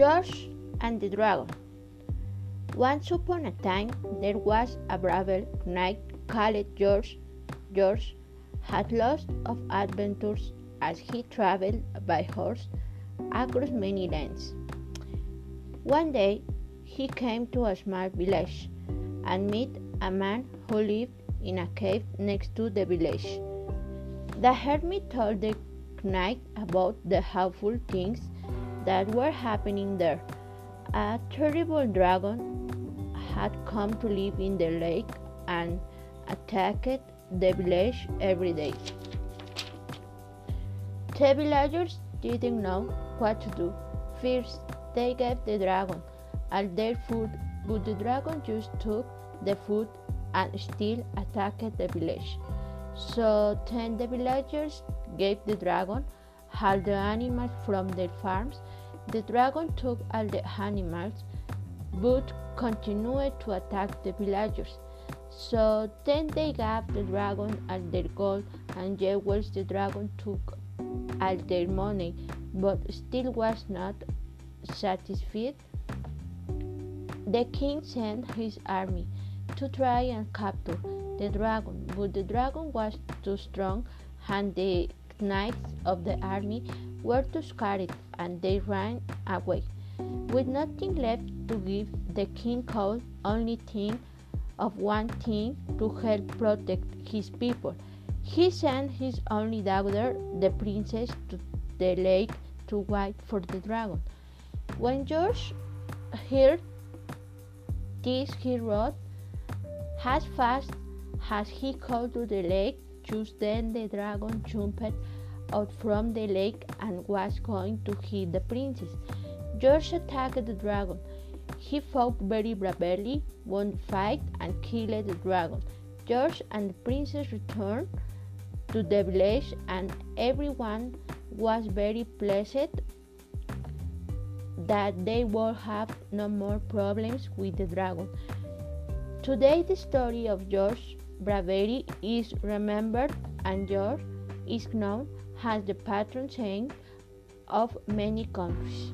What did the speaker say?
George and the Dragon. Once upon a time, there was a brave knight called George. George had lots of adventures as he traveled by horse across many lands. One day, he came to a small village and met a man who lived in a cave next to the village. The hermit told the knight about the awful things that were happening there. A terrible dragon had come to live in the lake and attacked the village every day. The villagers didn't know what to do. First, they gave the dragon all their food, but the dragon just took the food and still attacked the village. So then the villagers gave the dragon all the animals from their farms. The dragon took all the animals but continued to attack the villagers. So then they gave the dragon all their gold and jewels. The dragon took all their money but still was not satisfied. The king sent his army to try and capture the dragon, but the dragon was too strong and the knights of the army were too scared and they ran away. With nothing left to give, the king could only think of one thing to help protect his people. He sent his only daughter, the princess, to the lake to wait for the dragon. When George heard this, he rode as fast as he could to the lake. Just then, the dragon jumped out from the lake and was going to hit the princess. George attacked the dragon. He fought very bravely, won the fight, and killed the dragon. George and the princess returned to the village, and everyone was very pleased that they would have no more problems with the dragon. Today, the story of George's bravery is remembered, and George is known as the patron saint of many countries.